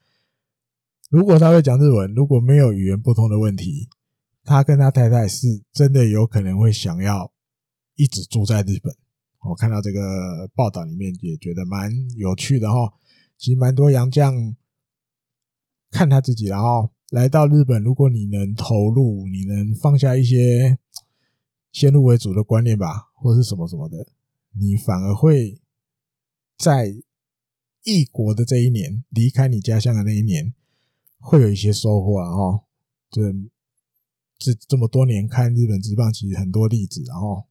如果他会讲日文，如果没有语言不通的问题，他跟他太太是真的有可能会想要一直住在日本。我看到这个报道里面也觉得蛮有趣的哈，其实蛮多洋将看他自己，然后来到日本，如果你能投入，你能放下一些先入为主的观念吧，或是什么什么的，你反而会在异国的这一年，离开你家乡的那一年，会有一些收获啊！哈，这这这么多年看日本职棒，其实很多例子，然后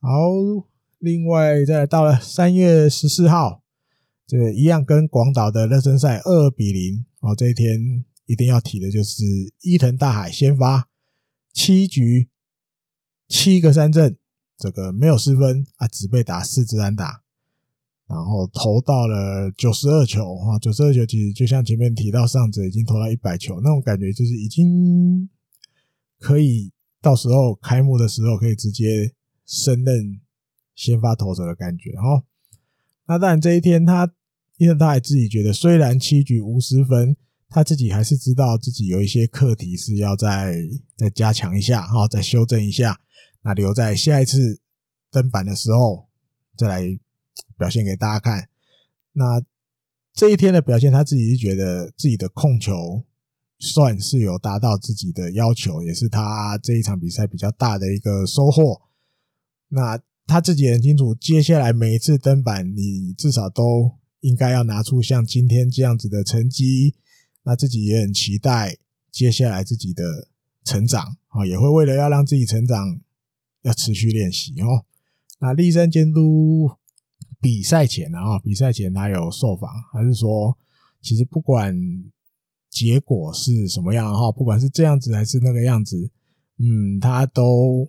好。另外，再到了三月十四号，这个一样跟广岛的热身赛二比零哦。这一天一定要提的就是伊藤大海先发七局七个三振，这个没有失分啊，只被打四支安打，然后投到了九十二球啊，九十二球其实就像前面提到上泽已经投到一百球那种感觉，就是已经可以到时候开幕的时候可以直接升任。先发投手的感觉哈，那当然这一天他，因为他还自己觉得，虽然七局无失分，他自己还是知道自己有一些课题是要再再加强一下哈，再修正一下，那留在下一次登板的时候再来表现给大家看。那这一天的表现，他自己是觉得自己的控球算是有达到自己的要求，也是他这一场比赛比较大的一个收获。那。他自己很清楚，接下来每一次登板，你至少都应该要拿出像今天这样子的成绩。那自己也很期待接下来自己的成长啊，也会为了要让自己成长，要持续练习哦。那立山监督比赛前啊，比赛前他有受访，还是说，其实不管结果是什么样哈，不管是这样子还是那个样子，嗯，他都。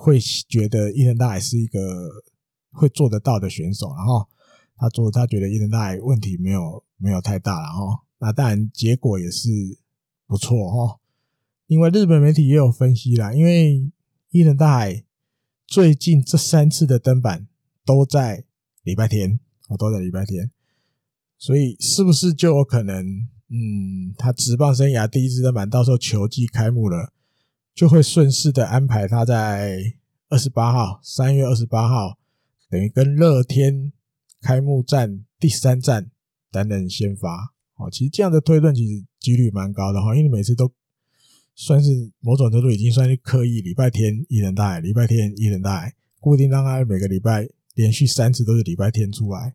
会觉得伊藤大海是一个会做得到的选手，然后他做，他觉得伊藤大海问题没有没有太大，然后那当然结果也是不错哈。因为日本媒体也有分析啦，因为伊藤大海最近这三次的登板都在礼拜天，哦，都在礼拜天，所以是不是就有可能，嗯，他职棒生涯第一次登板，到时候球季开幕了。就会顺势的安排他在二十八号，三月二十八号，等于跟乐天开幕战第三战担任先发。哦，其实这样的推论其实几率蛮高的哈，因为你每次都算是某种程度已经算是刻意礼拜天伊藤大海，礼拜天伊藤大海，固定让他每个礼拜连续三次都是礼拜天出来，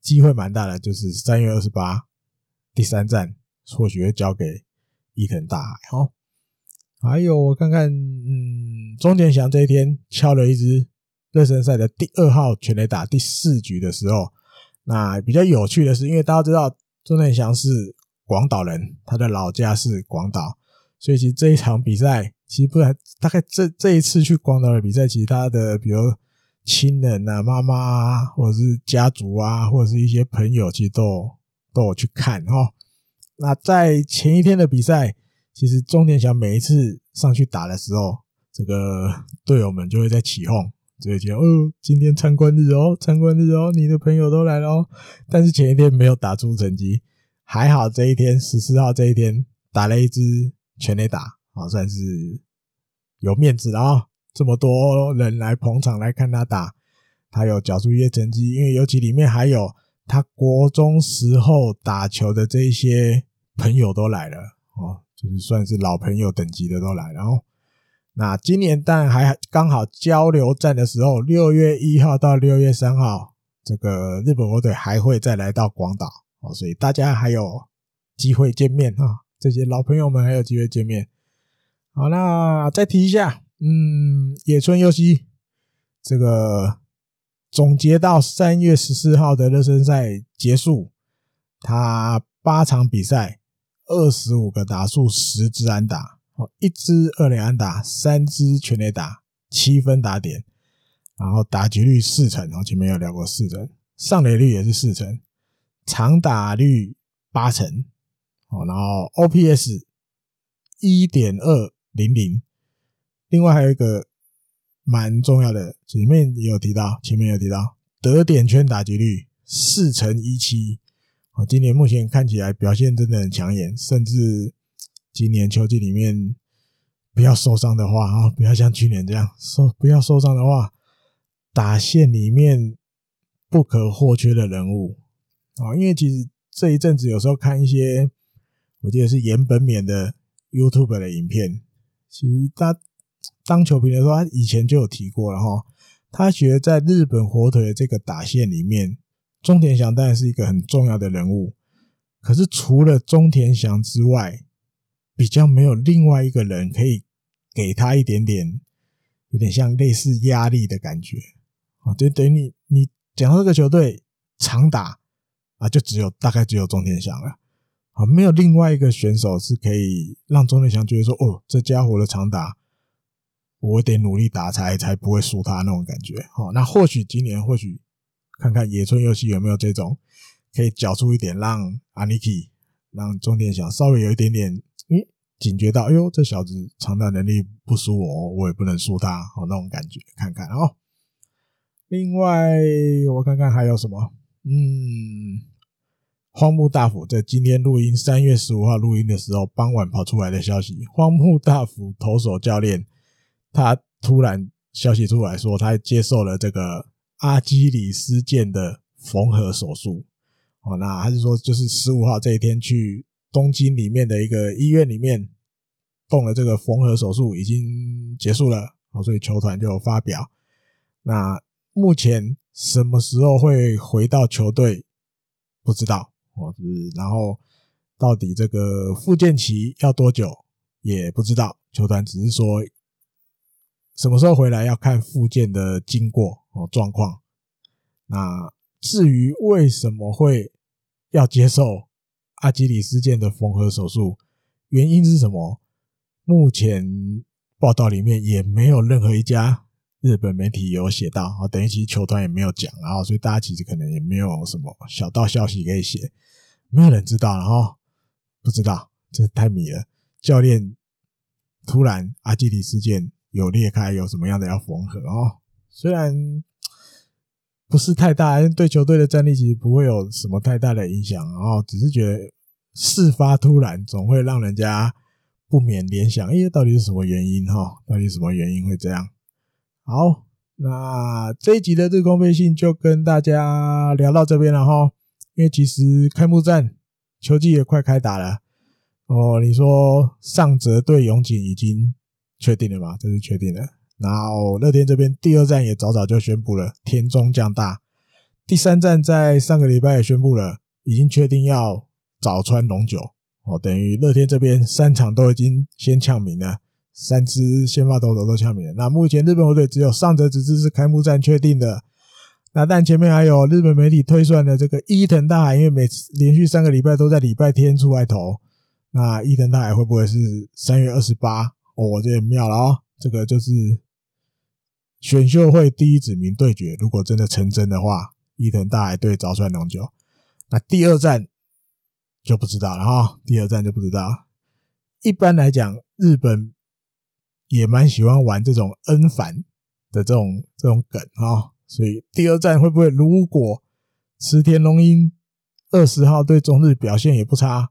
机会蛮大的，就是三月二十八第三站或许会交给伊藤大海哈。还有我看看，嗯，中田翔这一天敲了一支热身赛的第二号全垒打，第四局的时候，那比较有趣的是，因为大家知道中田翔是广岛人，他的老家是广岛，所以其实这一场比赛，其实不然，大概这这一次去广岛的比赛，其实他的比如亲人啊、妈妈啊，或者是家族啊，或者是一些朋友，其实都都有去看哈。那在前一天的比赛。其实中田翔每一次上去打的时候，这个队友们就会在起哄，就会觉得哦，今天参观日哦，参观日哦，你的朋友都来了哦。但是前一天没有打出成绩，还好这一天十四号这一天打了一支全垒打，啊，算是有面子了啊。这么多人来捧场来看他打，他有缴出一些成绩，因为尤其里面还有他国中时候打球的这一些朋友都来了哦。就是算是老朋友等级的都来，然后那今年当然还刚好交流战的时候，六月一号到六月三号这个日本火腿还会再来到广岛哦，所以大家还有机会见面啊，这些老朋友们还有机会见面。好，那再提一下，嗯，野村佑希这个总结到三月十四号的热身赛结束，他八场比赛二十五个打数十支安打，哦，一支二垒安打，三支全垒打，七分打点。然后打击率四成，然后前面有聊过四成，上垒率也是四成，长打率八成，哦，然后 OPS 一点二零零，另外还有一个蛮重要的，前面也有提到，前面有提到得点圈打击率四成一七，哦，今年目前看起来表现真的很抢眼，甚至今年秋季里面不要受伤的话啊，不要像去年这样受不要受伤的话。打线里面不可或缺的人物啊，因为其实这一阵子有时候看一些，我记得是岩本勉的 YouTube 的影片，其实他当球评的时候，他以前就有提过了哈。他觉得在日本火腿的这个打线里面，中田翔当然是一个很重要的人物，可是除了中田翔之外，比较没有另外一个人可以给他一点点，有点像类似压力的感觉。啊，就等于你你讲到这个球队长打啊，就只有大概只有中田翔了啊，没有另外一个选手是可以让中田翔觉得说，哦，这家伙的长打，我得努力打才才不会输他那种感觉。好，那或许今年或许看看野村佑希有没有这种可以缴出一点，让阿尼基让中田翔稍微有一点点，嗯，警觉到，哎呦，这小子长打能力不输我，我也不能输他，哦，那种感觉，看看哦。另外，我看看还有什么？嗯，荒木大辅在今天录音，三月十五号录音的时候，傍晚跑出来的消息，荒木大辅投手教练，他突然消息出来说，他接受了这个阿基里斯腱的缝合手术。哦，那还是说，就是十五号这一天去东京里面的一个医院里面动了这个缝合手术，已经结束了。哦，所以球团就发表那。目前什么时候会回到球队？不知道哦。然后到底这个复健期要多久？也不知道。球团只是说什么时候回来要看复健的经过哦状况。那至于为什么会要接受阿基里斯腱的缝合手术，原因是什么？目前报道里面也没有任何一家。日本媒体有写到啊，等于其实球团也没有讲，然后所以大家其实可能也没有什么小道消息可以写，没有人知道，然后不知道，这太迷了。教练突然阿基里斯腱有裂开，有什么样的要缝合哦？虽然不是太大，对球队的战力其实不会有什么太大的影响，然后只是觉得事发突然，总会让人家不免联想，哎，到底是什么原因哈？到底什么原因会这样？好，那这一集的日工配信就跟大家聊到这边了哈。因为其实开幕战球季也快开打了哦。你说上泽对勇井已经确定了吗？这是确定的。然后乐天这边第二站也早早就宣布了，田中将大。第三站在上个礼拜也宣布了，已经确定要早川龙九哦。等于乐天这边三场都已经先呛名了。三支先发投手都呛名了。那目前日本火腿只有上泽直之是开幕战确定的。那但前面还有日本媒体推算的这个伊藤大海，因为每次连续三个礼拜都在礼拜天出来投，那伊藤大海会不会是三月二十八？哦，这也妙了、哦！这个就是选秀会第一指名对决，如果真的成真的话，伊藤大海对早川龙九，那第二战就不知道了哈。第二战就不知道。一般来讲，日本。也蛮喜欢玩这种 N 反的这种这种梗啊，所以第二战会不会如果池田龙英二十号对中日表现也不差，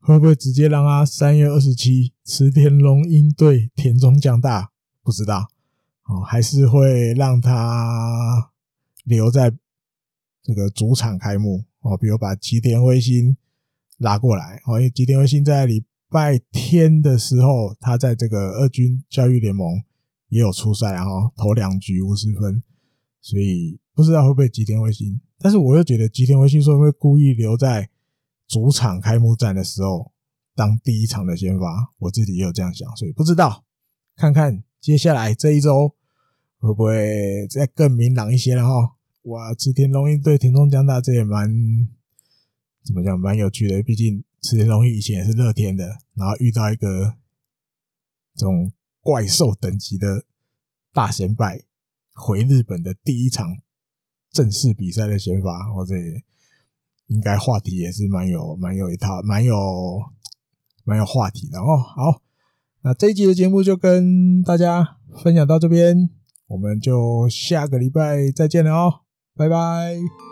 会不会直接让他三月二十七池田龙英对田中将大？不知道哦，还是会让他留在这个主场开幕哦，比如把吉田辉星拉过来哦，因为吉田辉星在礼。拜天的时候，他在这个二军教育联盟也有出赛，然后投两局五十分，所以不知道会不会吉田辉星。但是我又觉得吉田辉星说会故意留在主场开幕战的时候当第一场的先发，我自己也有这样想，所以不知道，看看接下来这一周会不会再更明朗一些了哈。哇，池田龙一对田中将大这也蛮怎么讲，蛮有趣的。毕竟池田龙一以前也是乐天的，然后遇到一个这种怪兽等级的大先辈，回日本的第一场。正式比赛的先发，或者应该话题也是蛮有、蛮有一套、蛮有、蛮有话题的哦。好，那这一集的节目就跟大家分享到这边，我们就下个礼拜再见了哦，拜拜。